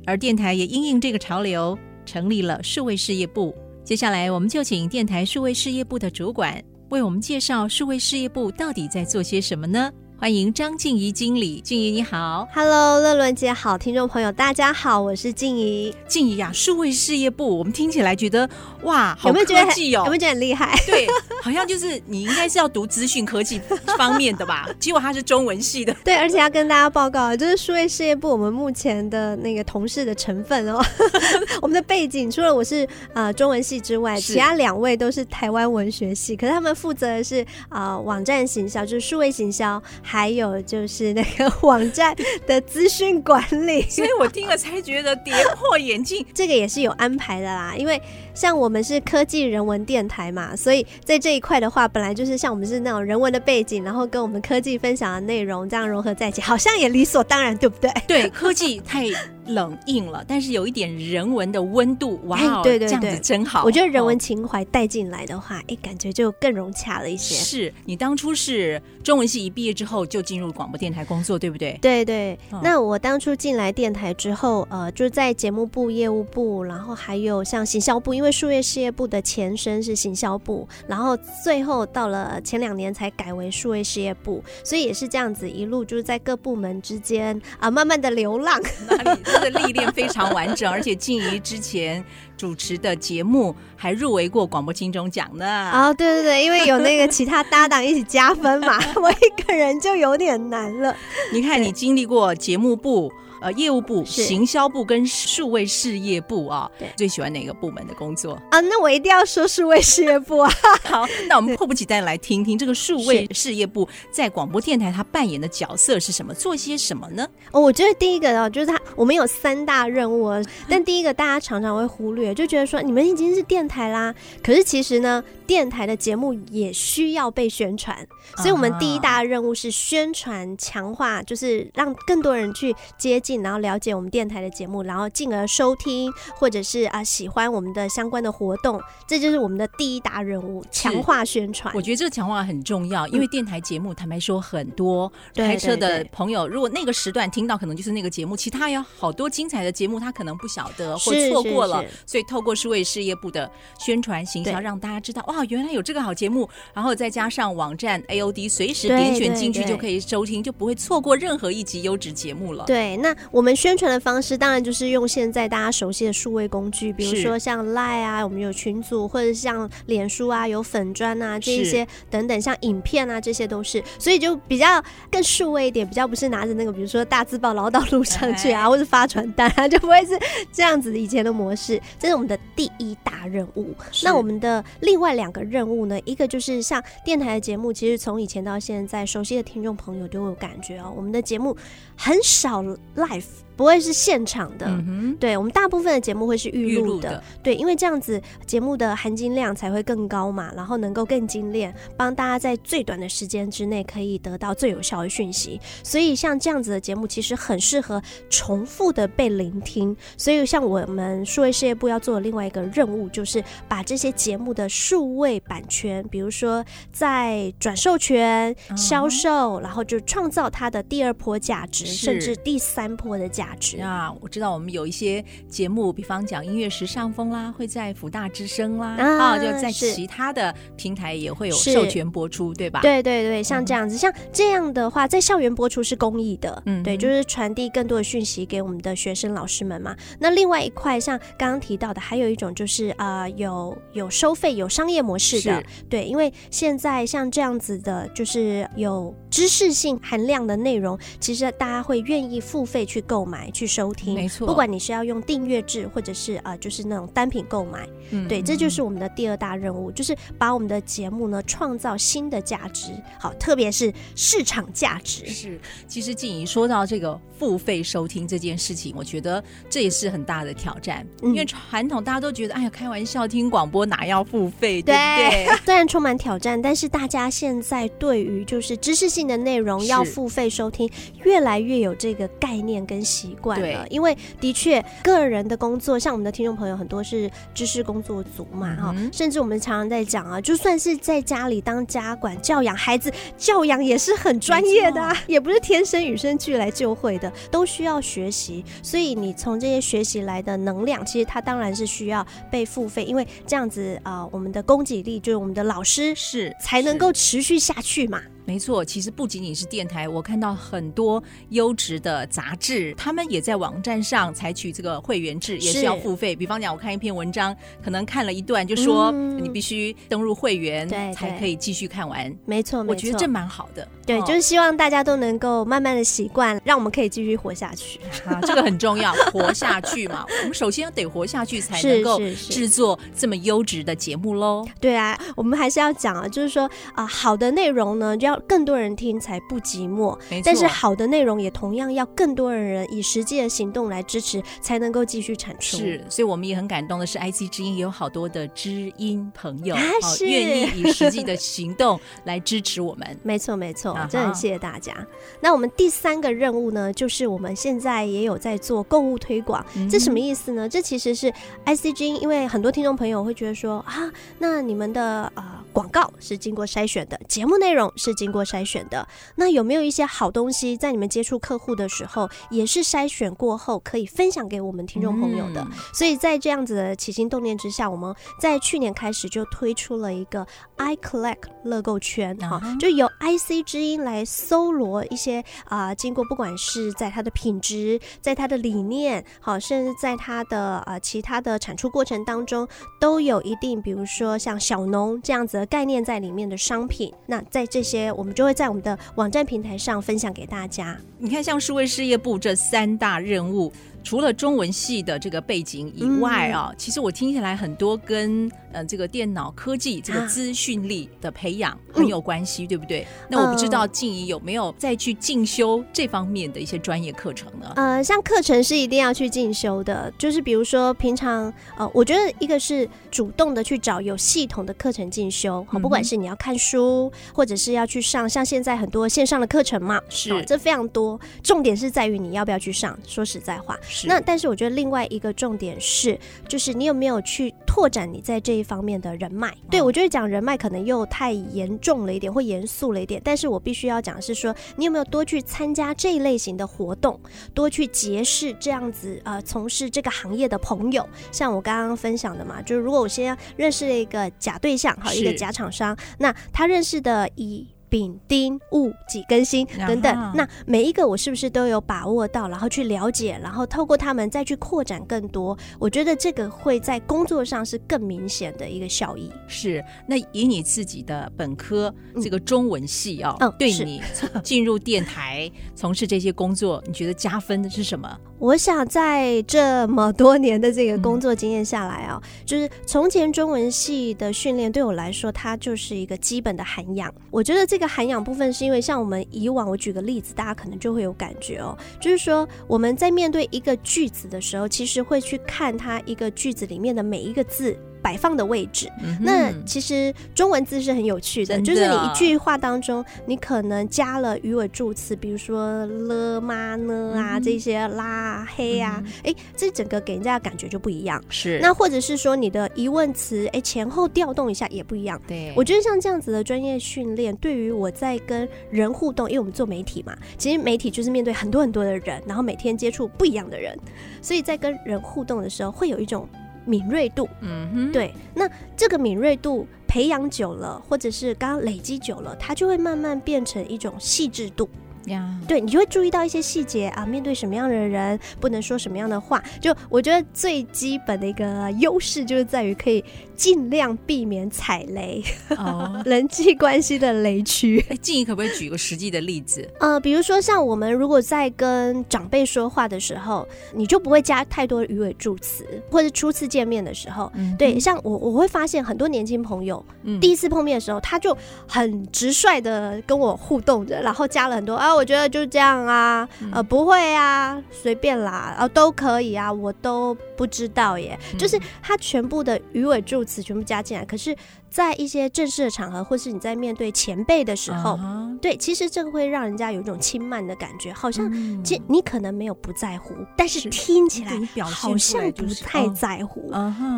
而电台也因应这个潮流。成立了数位事业部，接下来我们就请电台数位事业部的主管为我们介绍数位事业部到底在做些什么呢？欢迎张静怡经理，静怡你好，Hello，乐伦姐好，听众朋友大家好，我是静怡。静怡呀，数位事业部，我们听起来觉得哇，有没有觉得有没有觉得很厉害？[LAUGHS] 对，好像就是你应该是要读资讯科技方面的吧？[LAUGHS] 结果他是中文系的。对，而且要跟大家报告，就是数位事业部我们目前的那个同事的成分哦，[LAUGHS] 我们的背景除了我是呃中文系之外，其他两位都是台湾文学系，可是他们负责的是啊网站行销，就是数位行销。还有就是那个网站的资讯管理，[LAUGHS] 所以我听了才觉得跌破眼镜。这个也是有安排的啦，因为像我们是科技人文电台嘛，所以在这一块的话，本来就是像我们是那种人文的背景，然后跟我们科技分享的内容这样融合在一起，好像也理所当然，对不对？[LAUGHS] 对，科技太。冷硬了，但是有一点人文的温度，哇，对对对，这样子真好。我觉得人文情怀带进来的话，哎，感觉就更融洽了一些。是你当初是中文系一毕业之后就进入广播电台工作，对不对？对对。那我当初进来电台之后，呃，就在节目部、业务部，然后还有像行销部，因为数业事业部的前身是行销部，然后最后到了前两年才改为数位事业部，所以也是这样子一路就是在各部门之间啊，慢慢的流浪。那里？他的历练非常完整，而且静怡之前主持的节目还入围过广播金钟奖呢。啊，对对对，因为有那个其他搭档一起加分嘛，[LAUGHS] 我一个人就有点难了。你看，你经历过节目部。呃，业务部、行销部跟数位事业部啊，对，最喜欢哪个部门的工作啊？那我一定要说数位事业部啊！[LAUGHS] 好，那我们迫不及待来听听这个数位事业部在广播电台它扮演的角色是什么，做些什么呢？哦，我觉得第一个哦，就是它，我们有三大任务，但第一个大家常常会忽略，就觉得说你们已经是电台啦，可是其实呢，电台的节目也需要被宣传，所以我们第一大任务是宣传强化，就是让更多人去接近。然后了解我们电台的节目，然后进而收听，或者是啊喜欢我们的相关的活动，这就是我们的第一大任务，强化宣传。我觉得这个强化很重要，因为电台节目坦白说很多，开车的朋友如果那个时段听到，可能就是那个节目，其他有好多精彩的节目，他可能不晓得或错过了。所以透过数位事业部的宣传行销，让大家知道哇，原来有这个好节目，然后再加上网站 AOD，随时点选进去就可以收听，就不会错过任何一集优质节目了。对，那。我们宣传的方式当然就是用现在大家熟悉的数位工具，比如说像 Line 啊，我们有群组，或者像脸书啊，有粉砖啊，这一些等等，像影片啊，这些都是，所以就比较更数位一点，比较不是拿着那个，比如说大字报捞到路上去啊，或者发传单啊，[LAUGHS] 就不会是这样子以前的模式。这是我们的第一大任务。那我们的另外两个任务呢？一个就是像电台的节目，其实从以前到现在，熟悉的听众朋友都有感觉哦，我们的节目很少 live。不会是现场的，对我们大部分的节目会是预录的，对，因为这样子节目的含金量才会更高嘛，然后能够更精炼，帮大家在最短的时间之内可以得到最有效的讯息。所以像这样子的节目其实很适合重复的被聆听。所以像我们数位事业部要做的另外一个任务，就是把这些节目的数位版权，比如说在转授权、销售，然后就创造它的第二波价值，甚至第三波的价。值啊！我知道我们有一些节目，比方讲音乐时尚风啦，会在福大之声啦，啊，就在其他的平台也会有授权播出，对吧？对对对，像这样子，像这样的话，在校园播出是公益的，嗯，对，就是传递更多的讯息给我们的学生老师们嘛。那另外一块，像刚刚提到的，还有一种就是啊，有有收费、有商业模式的，对，因为现在像这样子的，就是有知识性含量的内容，其实大家会愿意付费去购买。去收听，没错。不管你是要用订阅制，或者是啊，就是那种单品购买，对，这就是我们的第二大任务，就是把我们的节目呢创造新的价值，好，特别是市场价值。是，其实静怡说到这个付费收听这件事情，我觉得这也是很大的挑战，因为传统大家都觉得，哎呀，开玩笑，听广播哪要付费，对不对？[LAUGHS] 虽然充满挑战，但是大家现在对于就是知识性的内容要付费收听，越来越有这个概念跟。习惯了，因为的确个人的工作，像我们的听众朋友很多是知识工作组嘛，哈，甚至我们常常在讲啊，就算是在家里当家管教养孩子，教养也是很专业的，也不是天生与生俱来就会的，都需要学习。所以你从这些学习来的能量，其实它当然是需要被付费，因为这样子啊，我们的供给力就是我们的老师是才能够持续下去嘛。没错，其实不仅仅是电台，我看到很多优质的杂志，他们也在网站上采取这个会员制，也是要付费。比方讲，我看一篇文章，可能看了一段，就说你必须登入会员，对，才可以继续看完。没错，我觉得这蛮好的。对，就是希望大家都能够慢慢的习惯，让我们可以继续活下去。[LAUGHS] 啊，这个很重要，活下去嘛。[LAUGHS] 我们首先要得活下去，才能够制作这么优质的节目喽。对啊，我们还是要讲啊，就是说啊，好的内容呢，就要。更多人听才不寂寞，但是好的内容也同样要更多的人以实际的行动来支持，才能够继续产出。是，所以我们也很感动的是，IC 之音也有好多的知音朋友，愿意以实际的行动来支持我们。[LAUGHS] 没错，没错，真的很谢谢大家。那我们第三个任务呢，就是我们现在也有在做购物推广，这什么意思呢？这其实是 ICG，因为很多听众朋友会觉得说啊，那你们的呃广告是经过筛选的，节目内容是经过筛选的，那有没有一些好东西在你们接触客户的时候，也是筛选过后可以分享给我们听众朋友的？所以在这样子的起心动念之下，我们在去年开始就推出了一个 i collect 乐购圈，哈，就由 IC 之来搜罗一些啊，经过不管是在它的品质，在它的理念，好，甚至在它的呃其他的产出过程当中，都有一定，比如说像小农这样子的概念在里面的商品。那在这些，我们就会在我们的网站平台上分享给大家。你看，像数位事业部这三大任务。除了中文系的这个背景以外啊，其实我听起来很多跟呃这个电脑科技这个资讯力的培养很有关系，对不对？那我不知道静怡有没有再去进修这方面的一些专业课程呢？呃，像课程是一定要去进修的，就是比如说平常呃，我觉得一个是主动的去找有系统的课程进修，好，不管是你要看书，或者是要去上像现在很多线上的课程嘛，是这非常多，重点是在于你要不要去上。说实在话。那但是我觉得另外一个重点是，就是你有没有去拓展你在这一方面的人脉？对我觉得讲人脉可能又太严重了一点，或严肃了一点。但是我必须要讲是说，你有没有多去参加这一类型的活动，多去结识这样子呃从事这个行业的朋友。像我刚刚分享的嘛，就是如果我先认识了一个假对象，好一个假厂商，那他认识的以。丙丁戊己庚辛等等，那每一个我是不是都有把握到，然后去了解，然后透过他们再去扩展更多？我觉得这个会在工作上是更明显的一个效益。是，那以你自己的本科这个中文系啊，嗯，对你进入电台 [LAUGHS] 从事这些工作，你觉得加分的是什么？我想在这么多年的这个工作经验下来啊，就是从前中文系的训练对我来说，它就是一个基本的涵养。我觉得这这个涵养部分，是因为像我们以往，我举个例子，大家可能就会有感觉哦，就是说我们在面对一个句子的时候，其实会去看它一个句子里面的每一个字。摆放的位置，那其实中文字是很有趣的，就是你一句话当中，你可能加了鱼尾助词，比如说了吗呢啊这些啦黑啊，哎，这整个给人家的感觉就不一样。是，那或者是说你的疑问词，哎，前后调动一下也不一样。对，我觉得像这样子的专业训练，对于我在跟人互动，因为我们做媒体嘛，其实媒体就是面对很多很多的人，然后每天接触不一样的人，所以在跟人互动的时候，会有一种。敏锐度，嗯哼，对，那这个敏锐度培养久了，或者是刚刚累积久了，它就会慢慢变成一种细致度。呀，对你就会注意到一些细节啊，面对什么样的人不能说什么样的话，就我觉得最基本的一个优势就是在于可以尽量避免踩雷，哦，[LAUGHS] 人际关系的雷区。[LAUGHS] 静怡可不可以举个实际的例子？呃，比如说像我们如果在跟长辈说话的时候，你就不会加太多鱼尾助词，或者初次见面的时候，对，像我我会发现很多年轻朋友，第一次碰面的时候，他就很直率的跟我互动着，然后加了很多啊。我觉得就这样啊，呃，不会啊，随便啦，呃，都可以啊，我都不知道耶，就是他全部的鱼尾助词全部加进来，可是。在一些正式的场合，或是你在面对前辈的时候，对，其实这个会让人家有一种轻慢的感觉，好像其你可能没有不在乎，但是听起来好像不太在乎。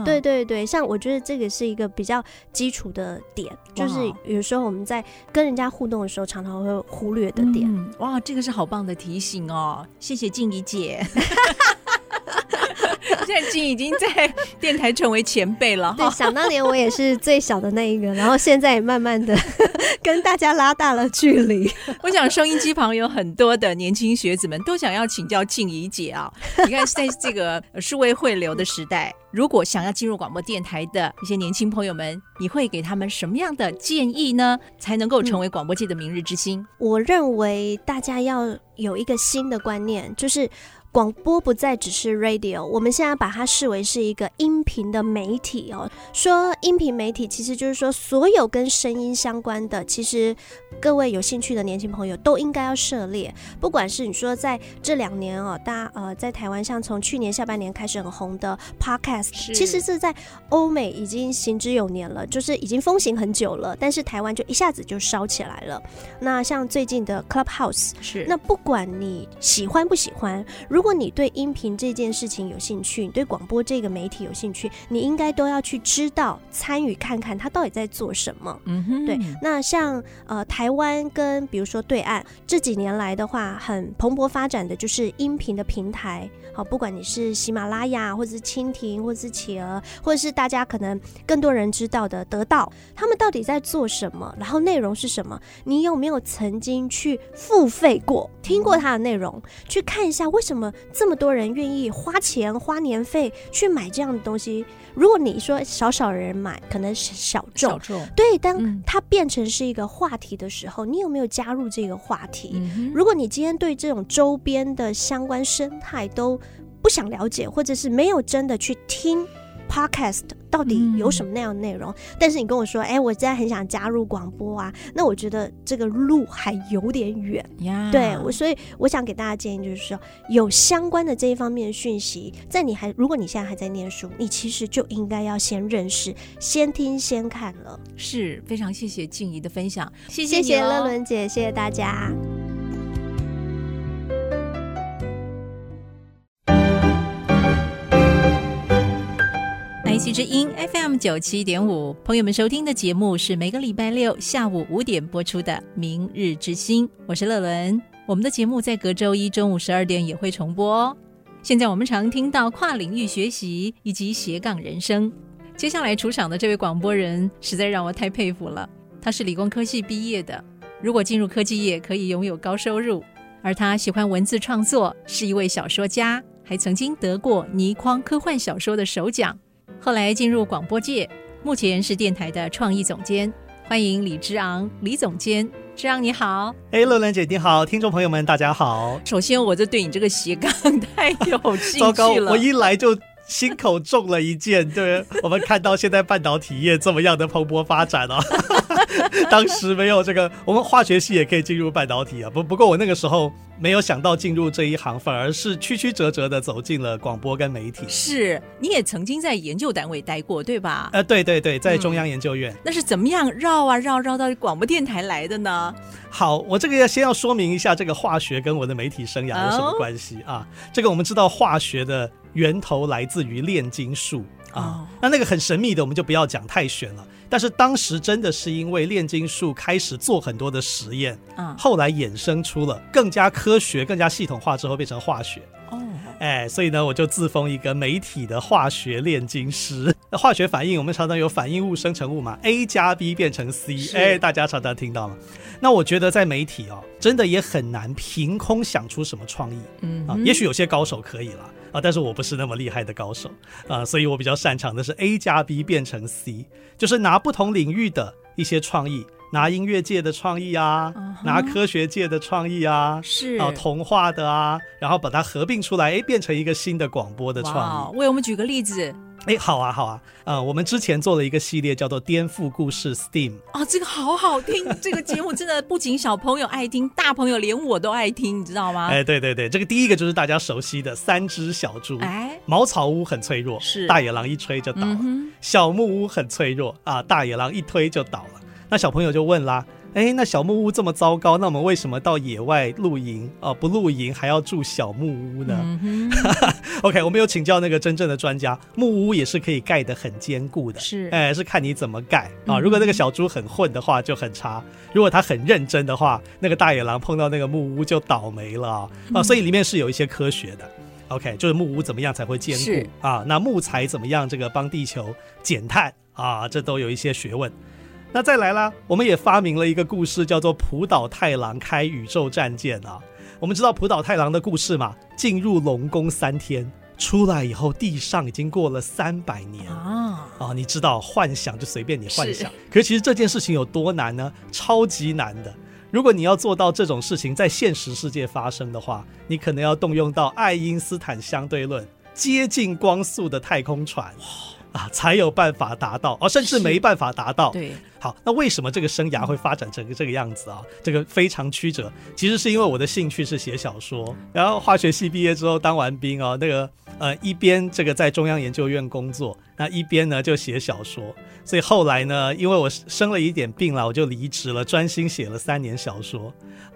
对对对，像我觉得这个是一个比较基础的点，就是有时候我们在跟人家互动的时候，常常会忽略的点。哇，这个是好棒的提醒哦，谢谢静怡姐。[LAUGHS] 现在已经在电台成为前辈了。对，想当年我也是最小的那一个，然后现在也慢慢的 [LAUGHS] 跟大家拉大了距离。[LAUGHS] 我想收音机旁有很多的年轻学子们都想要请教静怡姐啊。[LAUGHS] 你看，在这个数位汇流的时代，如果想要进入广播电台的一些年轻朋友们，你会给他们什么样的建议呢？才能够成为广播界的明日之星？我认为大家要有一个新的观念，就是。广播不再只是 radio，我们现在把它视为是一个音频的媒体哦。说音频媒体，其实就是说所有跟声音相关的，其实各位有兴趣的年轻朋友都应该要涉猎。不管是你说在这两年哦，大家呃在台湾，像从去年下半年开始很红的 podcast，其实是在欧美已经行之有年了，就是已经风行很久了，但是台湾就一下子就烧起来了。那像最近的 Clubhouse，是那不管你喜欢不喜欢，如果果你对音频这件事情有兴趣，你对广播这个媒体有兴趣，你应该都要去知道、参与看看他到底在做什么。嗯哼，对。那像呃台湾跟比如说对岸这几年来的话，很蓬勃发展的就是音频的平台。好，不管你是喜马拉雅，或者是蜻蜓，或者是企鹅，或者是大家可能更多人知道的得到，他们到底在做什么？然后内容是什么？你有没有曾经去付费过，听过它的内容，去看一下为什么这么多人愿意花钱花年费去买这样的东西？如果你说少少人买，可能是小众，小众对，当它变成是一个话题的时候，你有没有加入这个话题？如果你今天对这种周边的相关生态都不想了解，或者是没有真的去听。Podcast 到底有什么那样的内容？但是你跟我说，哎，我现在很想加入广播啊，那我觉得这个路还有点远呀。对我，所以我想给大家建议就是说，有相关的这一方面的讯息，在你还如果你现在还在念书，你其实就应该要先认识、先听、先看了。是非常谢谢静怡的分享，谢谢谢乐伦姐，谢谢大家。喜之音 FM 九七点五，朋友们收听的节目是每个礼拜六下午五点播出的《明日之星》，我是乐伦。我们的节目在隔周一中午十二点也会重播哦。现在我们常听到跨领域学习以及斜杠人生。接下来出场的这位广播人实在让我太佩服了。他是理工科系毕业的，如果进入科技业可以拥有高收入，而他喜欢文字创作，是一位小说家，还曾经得过倪匡科幻小说的首奖。后来进入广播界，目前是电台的创意总监。欢迎李之昂，李总监，之昂你好。哎，乐兰姐你好，听众朋友们大家好。首先，我就对你这个斜杠太有 [LAUGHS] 兴趣了。糟糕，我一来就。心口中了一箭，对我们看到现在半导体业这么样的蓬勃发展啊，[LAUGHS] 当时没有这个，我们化学系也可以进入半导体啊。不不过我那个时候没有想到进入这一行，反而是曲曲折折的走进了广播跟媒体。是，你也曾经在研究单位待过，对吧？呃，对对对，在中央研究院。那是怎么样绕啊绕绕到广播电台来的呢？好，我这个要先要说明一下，这个化学跟我的媒体生涯有什么关系啊？这个我们知道，化学的源头来自于炼金术啊。那那个很神秘的，我们就不要讲太玄了。但是当时真的是因为炼金术开始做很多的实验，嗯，后来衍生出了更加科学、更加系统化之后变成化学。哦，哎，所以呢，我就自封一个媒体的化学炼金师。[LAUGHS] 那化学反应，我们常常有反应物生成物嘛，A 加 B 变成 C，哎，大家常常听到吗？那我觉得在媒体哦，真的也很难凭空想出什么创意，嗯啊，也许有些高手可以了啊，但是我不是那么厉害的高手啊，所以我比较擅长的是 A 加 B 变成 C，就是拿不同领域的一些创意。拿音乐界的创意啊，拿科学界的创意啊，是啊，童话的啊，然后把它合并出来，哎，变成一个新的广播的创意。为我们举个例子。哎，好啊，好啊，呃，我们之前做了一个系列叫做《颠覆故事》，Steam。啊，这个好好听，[LAUGHS] 这个节目真的不仅小朋友爱听，大朋友连我都爱听，你知道吗？哎，对对对，这个第一个就是大家熟悉的三只小猪，哎，茅草屋很脆弱，是。大野狼一吹就倒了，小木屋很脆弱啊，大野狼一推就倒了。那小朋友就问啦，哎，那小木屋这么糟糕，那我们为什么到野外露营啊？不露营还要住小木屋呢？[LAUGHS] OK，我们有请教那个真正的专家，木屋也是可以盖得很坚固的，是，哎，是看你怎么盖啊。如果那个小猪很混的话，就很差；如果他很认真的话，那个大野狼碰到那个木屋就倒霉了啊。所以里面是有一些科学的。OK，就是木屋怎么样才会坚固啊？那木材怎么样这个帮地球减碳啊？这都有一些学问。那再来啦，我们也发明了一个故事，叫做浦岛太郎开宇宙战舰啊。我们知道浦岛太郎的故事嘛？进入龙宫三天，出来以后地上已经过了三百年啊！啊，你知道幻想就随便你幻想，可是其实这件事情有多难呢？超级难的。如果你要做到这种事情在现实世界发生的话，你可能要动用到爱因斯坦相对论，接近光速的太空船。啊，才有办法达到，哦，甚至没办法达到。对，好，那为什么这个生涯会发展成这个样子啊？这个非常曲折，其实是因为我的兴趣是写小说，然后化学系毕业之后当完兵啊，那个呃一边这个在中央研究院工作，那一边呢就写小说，所以后来呢，因为我生了一点病了，我就离职了，专心写了三年小说。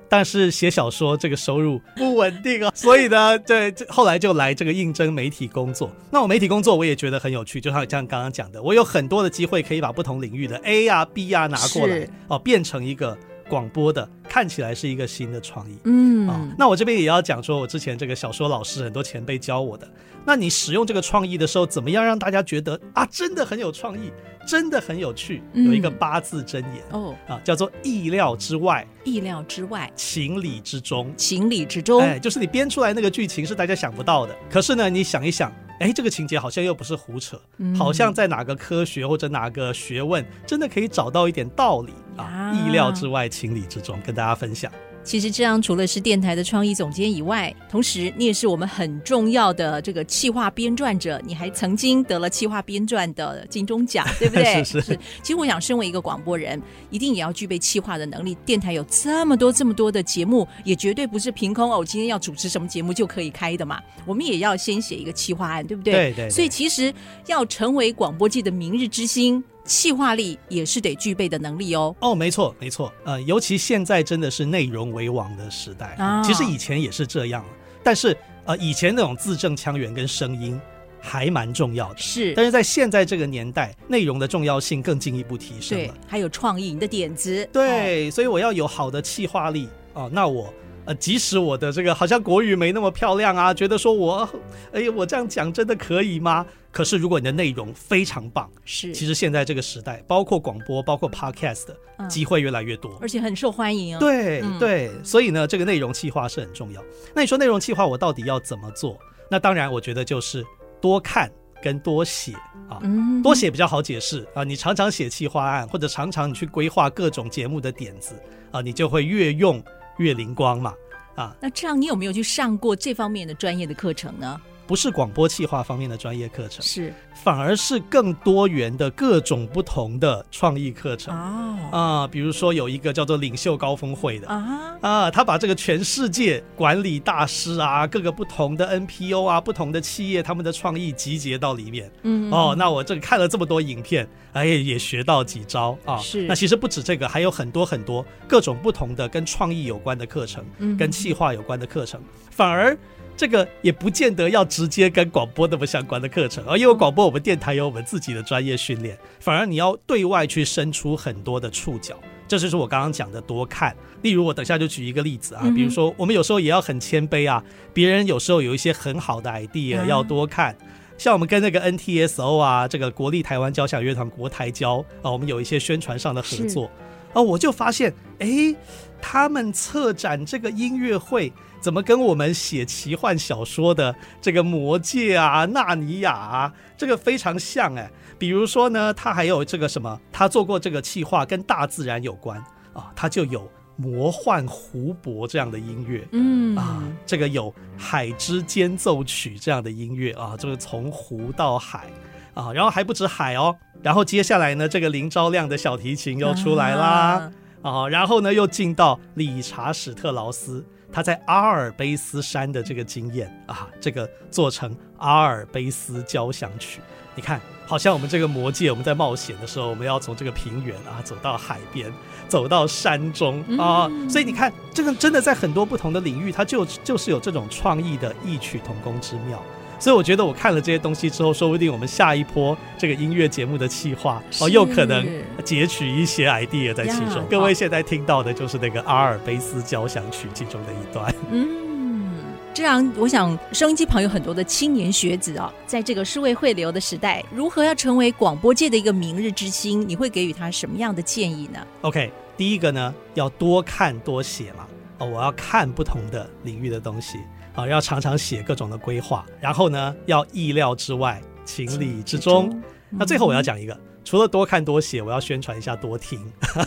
但是写小说这个收入不稳定啊，所以呢，对，后来就来这个应征媒体工作。那我媒体工作我也觉得很有趣，就像像刚刚讲的，我有很多的机会可以把不同领域的 A 呀、B 呀拿过来哦，变成一个广播的，看起来是一个新的创意。嗯，啊，那我这边也要讲说，我之前这个小说老师很多前辈教我的，那你使用这个创意的时候，怎么样让大家觉得啊，真的很有创意？真的很有趣，有一个八字真言哦。啊，叫做意料之外，意料之外，情理之中，情理之中，哎，就是你编出来那个剧情是大家想不到的，可是呢，你想一想，哎，这个情节好像又不是胡扯，好像在哪个科学或者哪个学问，真的可以找到一点道理啊，意料之外，情理之中，跟大家分享。其实这样，除了是电台的创意总监以外，同时你也是我们很重要的这个企划编撰者。你还曾经得了企划编撰的金钟奖，[LAUGHS] 对不对？是是。其实我想，身为一个广播人，一定也要具备企划的能力。电台有这么多这么多的节目，也绝对不是凭空哦，今天要主持什么节目就可以开的嘛。我们也要先写一个企划案，对不对？对对。所以其实要成为广播界的明日之星。气化力也是得具备的能力哦。哦，没错，没错。呃，尤其现在真的是内容为王的时代。啊，其实以前也是这样，但是呃，以前那种字正腔圆跟声音还蛮重要的。是，但是在现在这个年代，内容的重要性更进一步提升了。还有创意，你的点子。对，所以我要有好的气化力哦。那我。呃，即使我的这个好像国语没那么漂亮啊，觉得说我，哎呀，我这样讲真的可以吗？可是如果你的内容非常棒，是，其实现在这个时代，包括广播，包括 podcast，机会越来越多，而且很受欢迎。对对，所以呢，这个内容企划是很重要。那你说内容企划我到底要怎么做？那当然，我觉得就是多看跟多写啊，多写比较好解释啊。你常常写企划案，或者常常你去规划各种节目的点子啊，你就会越用。越灵光嘛，啊，那这样你有没有去上过这方面的专业的课程呢？不是广播气化方面的专业课程，是。反而是更多元的各种不同的创意课程。哦。啊，比如说有一个叫做领袖高峰会的。啊啊，他把这个全世界管理大师啊，各个不同的 NPO 啊，不同的企业他们的创意集结到里面，嗯。哦，那我这个看了这么多影片，哎也学到几招啊，是。那其实不止这个，还有很多很多各种不同的跟创意有关的课程，跟企划有关的课程，反而。这个也不见得要直接跟广播那么相关的课程，啊因为广播我们电台有我们自己的专业训练，反而你要对外去伸出很多的触角，这就是我刚刚讲的多看。例如我等下就举一个例子啊，比如说我们有时候也要很谦卑啊，别人有时候有一些很好的 idea 要多看，像我们跟那个 NTSO 啊，这个国立台湾交响乐团国台交啊，我们有一些宣传上的合作啊，我就发现哎，他们策展这个音乐会。怎么跟我们写奇幻小说的这个魔界啊、纳尼亚啊，这个非常像哎。比如说呢，他还有这个什么，他做过这个气化跟大自然有关啊，他就有魔幻湖泊这样的音乐，嗯啊，这个有海之间奏曲这样的音乐啊，就是从湖到海啊，然后还不止海哦，然后接下来呢，这个林昭亮的小提琴又出来啦啊，然后呢又进到理查史特劳斯。他在阿尔卑斯山的这个经验啊，这个做成阿尔卑斯交响曲，你看，好像我们这个魔界，我们在冒险的时候，我们要从这个平原啊走到海边，走到山中啊，所以你看，这个真的在很多不同的领域，它就就是有这种创意的异曲同工之妙。所以我觉得我看了这些东西之后，说不定我们下一波这个音乐节目的企划哦，又可能截取一些 idea 在其中。各位现在听到的就是那个阿尔卑斯交响曲其中的一段。嗯，这样我想收音机旁有很多的青年学子啊，在这个数位汇流的时代，如何要成为广播界的一个明日之星？你会给予他什么样的建议呢？OK，第一个呢，要多看多写嘛。哦，我要看不同的领域的东西。啊，要常常写各种的规划，然后呢，要意料之外，情理之中，那最后我要讲一个，除了多看多写，我要宣传一下多听。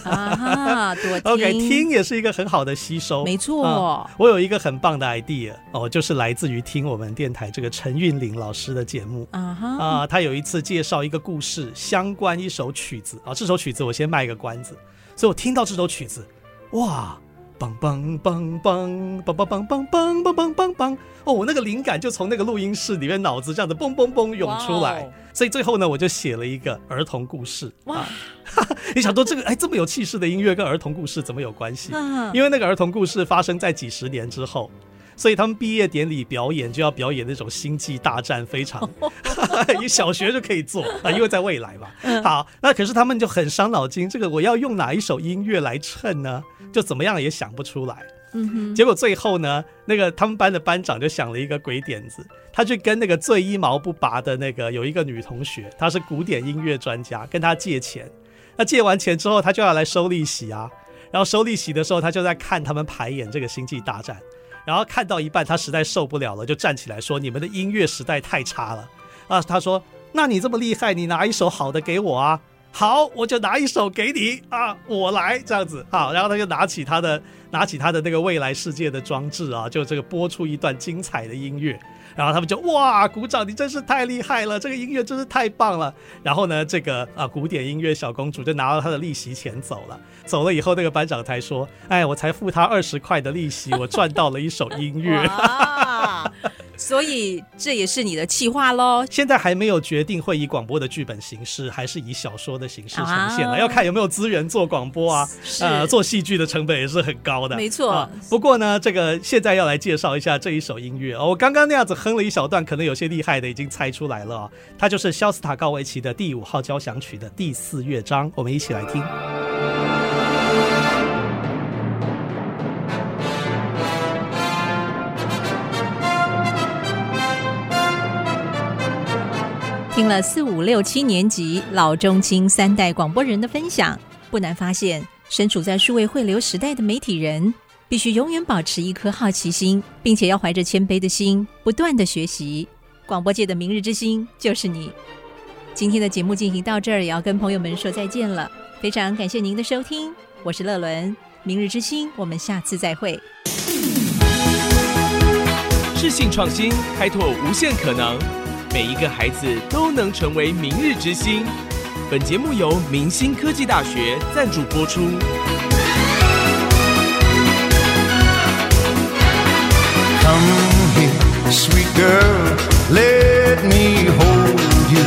啊，[LAUGHS] 多听。OK，听也是一个很好的吸收。没错，我有一个很棒的 idea 哦，就是来自于听我们电台这个陈韵玲老师的节目。啊哈，啊，他有一次介绍一个故事，相关一首曲子啊，这首曲子我先卖个关子，所以我听到这首曲子，哇！梆梆梆梆梆梆梆梆梆梆梆梆哦，我那个灵感就从那个录音室里面脑子这样子嘣嘣嘣涌出来，所以最后呢，我就写了一个儿童故事。哇，[LAUGHS] 你想说这个哎这么有气势的音乐跟儿童故事怎么有关系？因为那个儿童故事发生在几十年之后。所以他们毕业典礼表演就要表演那种星际大战，非常，[LAUGHS] [LAUGHS] 你小学就可以做啊，因为在未来嘛。好，那可是他们就很伤脑筋，这个我要用哪一首音乐来衬呢？就怎么样也想不出来。嗯哼。结果最后呢，那个他们班的班长就想了一个鬼点子，他去跟那个最一毛不拔的那个有一个女同学，她是古典音乐专家，跟她借钱。那借完钱之后，他就要来收利息啊。然后收利息的时候，他就在看他们排演这个星际大战。然后看到一半，他实在受不了了，就站起来说：“你们的音乐实在太差了。”啊，他说：“那你这么厉害，你拿一首好的给我啊。”好，我就拿一首给你啊，我来这样子。好，然后他就拿起他的拿起他的那个未来世界的装置啊，就这个播出一段精彩的音乐。然后他们就哇鼓掌，你真是太厉害了，这个音乐真是太棒了。然后呢，这个啊古典音乐小公主就拿了她的利息钱走了。走了以后，那个班长才说：“哎，我才付他二十块的利息，我赚到了一首音乐。”所以这也是你的企划喽。现在还没有决定会以广播的剧本形式，还是以小说的形式呈现了，要看有没有资源做广播啊。呃，做戏剧的成本也是很高的。没错。不过呢，这个现在要来介绍一下这一首音乐哦。我刚刚那样子哼了一小段，可能有些厉害的已经猜出来了。它就是肖斯塔高维奇的第五号交响曲的第四乐章，我们一起来听。听了四五六七年级老中青三代广播人的分享，不难发现，身处在数位汇流时代的媒体人，必须永远保持一颗好奇心，并且要怀着谦卑的心，不断的学习。广播界的明日之星就是你。今天的节目进行到这儿，也要跟朋友们说再见了。非常感谢您的收听，我是乐伦，明日之星，我们下次再会。智性创新，开拓无限可能。每一个孩子都能成为明日之星。本节目由明星科技大学赞助播出。Come here, sweet girl, let me hold you.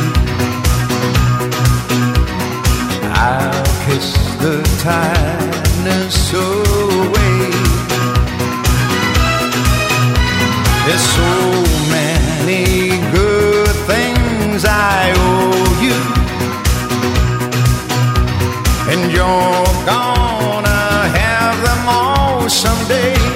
I'll kiss the tiredness away. There's so gonna have them all someday.